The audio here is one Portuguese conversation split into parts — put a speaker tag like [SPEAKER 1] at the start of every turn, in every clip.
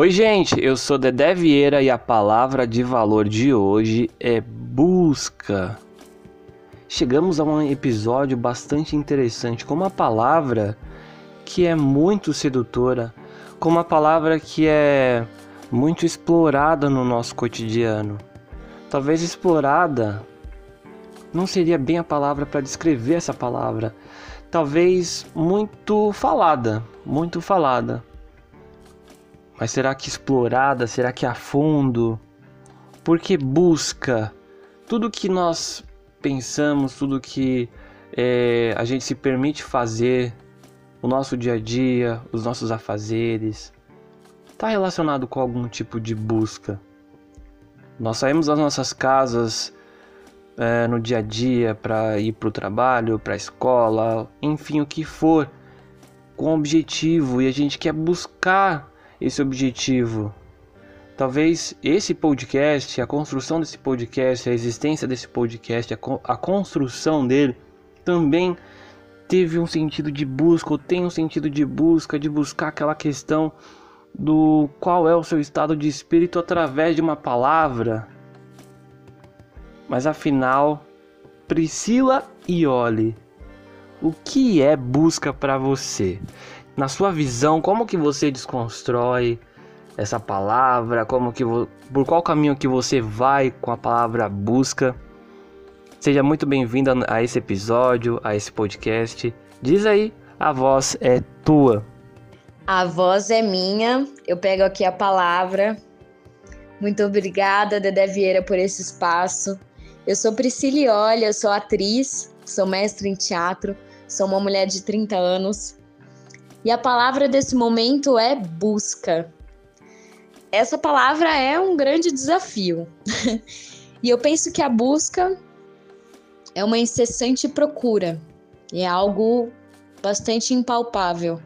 [SPEAKER 1] Oi, gente, eu sou Dedé Vieira e a palavra de valor de hoje é busca. Chegamos a um episódio bastante interessante com uma palavra que é muito sedutora, com uma palavra que é muito explorada no nosso cotidiano. Talvez explorada não seria bem a palavra para descrever essa palavra. Talvez muito falada, muito falada. Mas será que explorada? Será que a fundo? Porque busca tudo que nós pensamos, tudo que é, a gente se permite fazer, o nosso dia a dia, os nossos afazeres, está relacionado com algum tipo de busca. Nós saímos das nossas casas é, no dia a dia para ir para o trabalho, para a escola, enfim, o que for, com objetivo e a gente quer buscar esse objetivo. Talvez esse podcast, a construção desse podcast, a existência desse podcast, a, construção dele também teve um sentido de busca, ou tem um sentido de busca, de buscar aquela questão do qual é o seu estado de espírito através de uma palavra. Mas afinal, Priscila e Oli, o que é busca para você? Na sua visão, como que você desconstrói essa palavra, como que por qual caminho que você vai com a palavra busca? Seja muito bem-vindo a esse episódio, a esse podcast. Diz aí, a voz é tua.
[SPEAKER 2] A voz é minha. Eu pego aqui a palavra. Muito obrigada, Dedé Vieira, por esse espaço. Eu sou Priscila Olha, eu sou atriz, sou mestre em teatro, sou uma mulher de 30 anos e a palavra desse momento é busca. Essa palavra é um grande desafio. e eu penso que a busca é uma incessante procura. É algo bastante impalpável.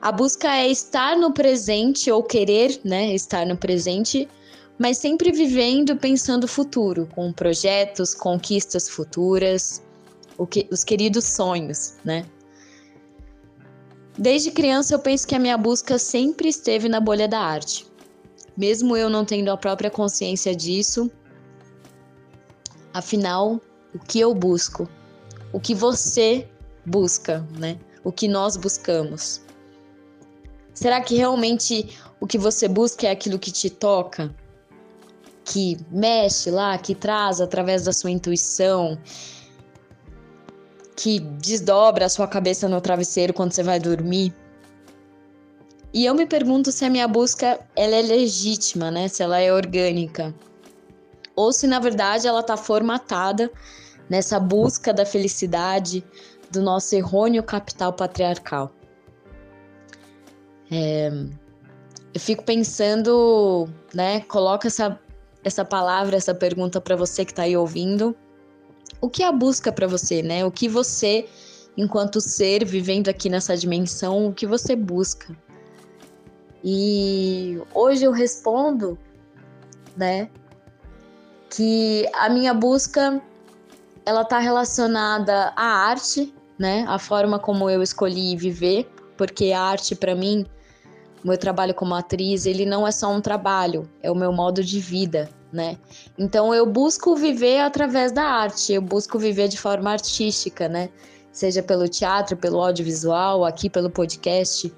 [SPEAKER 2] A busca é estar no presente ou querer, né, estar no presente, mas sempre vivendo pensando futuro, com projetos, conquistas futuras, que, os queridos sonhos, né? Desde criança eu penso que a minha busca sempre esteve na bolha da arte. Mesmo eu não tendo a própria consciência disso, afinal, o que eu busco? O que você busca, né? O que nós buscamos? Será que realmente o que você busca é aquilo que te toca? Que mexe lá, que traz através da sua intuição, que desdobra a sua cabeça no travesseiro quando você vai dormir. E eu me pergunto se a minha busca ela é legítima, né? Se ela é orgânica. Ou se na verdade ela está formatada nessa busca da felicidade do nosso errôneo capital patriarcal. É, eu fico pensando, né? Coloca essa, essa palavra, essa pergunta para você que está aí ouvindo o que é a busca para você, né? O que você, enquanto ser vivendo aqui nessa dimensão, o que você busca? E hoje eu respondo, né, que a minha busca ela está relacionada à arte, né? A forma como eu escolhi viver, porque a arte para mim, meu trabalho como atriz, ele não é só um trabalho, é o meu modo de vida, né? Então eu busco viver através da arte, eu busco viver de forma artística, né? Seja pelo teatro, pelo audiovisual, aqui pelo podcast.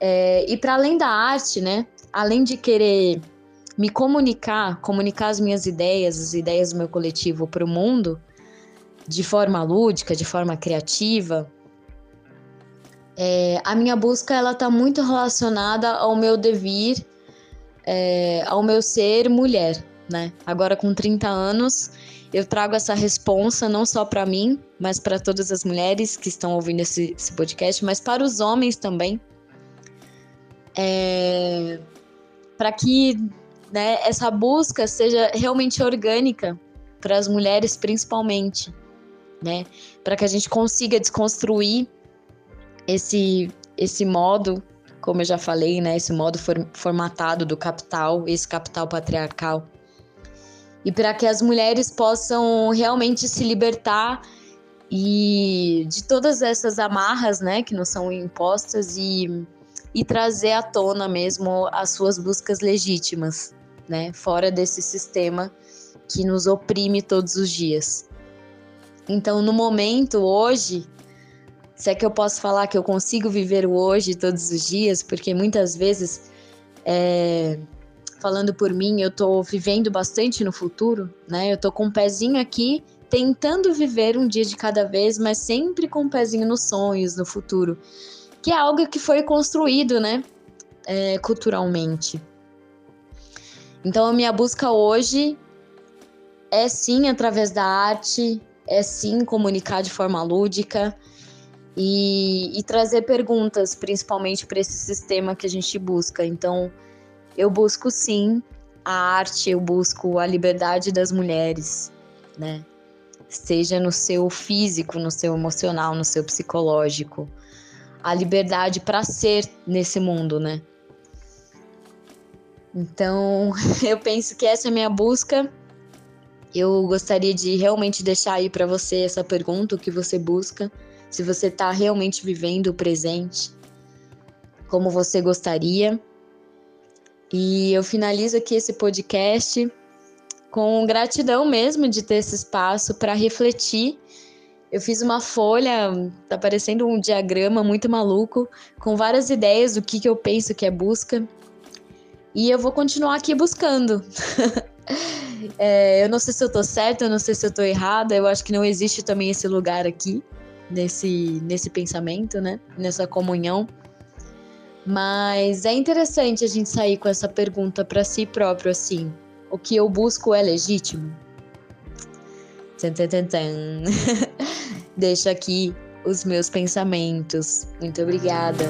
[SPEAKER 2] É, e para além da arte, né? Além de querer me comunicar, comunicar as minhas ideias, as ideias do meu coletivo para o mundo, de forma lúdica, de forma criativa, é, a minha busca ela está muito relacionada ao meu devir, é, ao meu ser mulher, né? Agora com 30 anos, eu trago essa responsa não só para mim, mas para todas as mulheres que estão ouvindo esse, esse podcast, mas para os homens também. É, para que né, essa busca seja realmente orgânica para as mulheres principalmente, né? Para que a gente consiga desconstruir esse esse modo, como eu já falei, né, esse modo formatado do capital, esse capital patriarcal e para que as mulheres possam realmente se libertar e de todas essas amarras, né, que nos são impostas e e trazer à tona mesmo as suas buscas legítimas, né? Fora desse sistema que nos oprime todos os dias. Então, no momento, hoje, se é que eu posso falar que eu consigo viver o hoje todos os dias, porque muitas vezes, é, falando por mim, eu tô vivendo bastante no futuro, né? Eu tô com um pezinho aqui, tentando viver um dia de cada vez, mas sempre com um pezinho nos sonhos, no futuro, que é algo que foi construído, né? É, culturalmente. Então, a minha busca hoje é sim através da arte, é sim comunicar de forma lúdica e, e trazer perguntas, principalmente para esse sistema que a gente busca. Então, eu busco sim a arte, eu busco a liberdade das mulheres, né? Seja no seu físico, no seu emocional, no seu psicológico. A liberdade para ser nesse mundo, né? Então, eu penso que essa é a minha busca eu gostaria de realmente deixar aí para você essa pergunta, o que você busca, se você está realmente vivendo o presente como você gostaria. E eu finalizo aqui esse podcast com gratidão mesmo de ter esse espaço para refletir. Eu fiz uma folha, tá parecendo um diagrama muito maluco, com várias ideias do que, que eu penso que é busca. E eu vou continuar aqui buscando. É, eu não sei se eu tô certa, eu não sei se eu tô errada. Eu acho que não existe também esse lugar aqui, nesse, nesse pensamento, né? Nessa comunhão. Mas é interessante a gente sair com essa pergunta para si próprio, assim: o que eu busco é legítimo? Tan. Deixo aqui os meus pensamentos. Muito obrigada.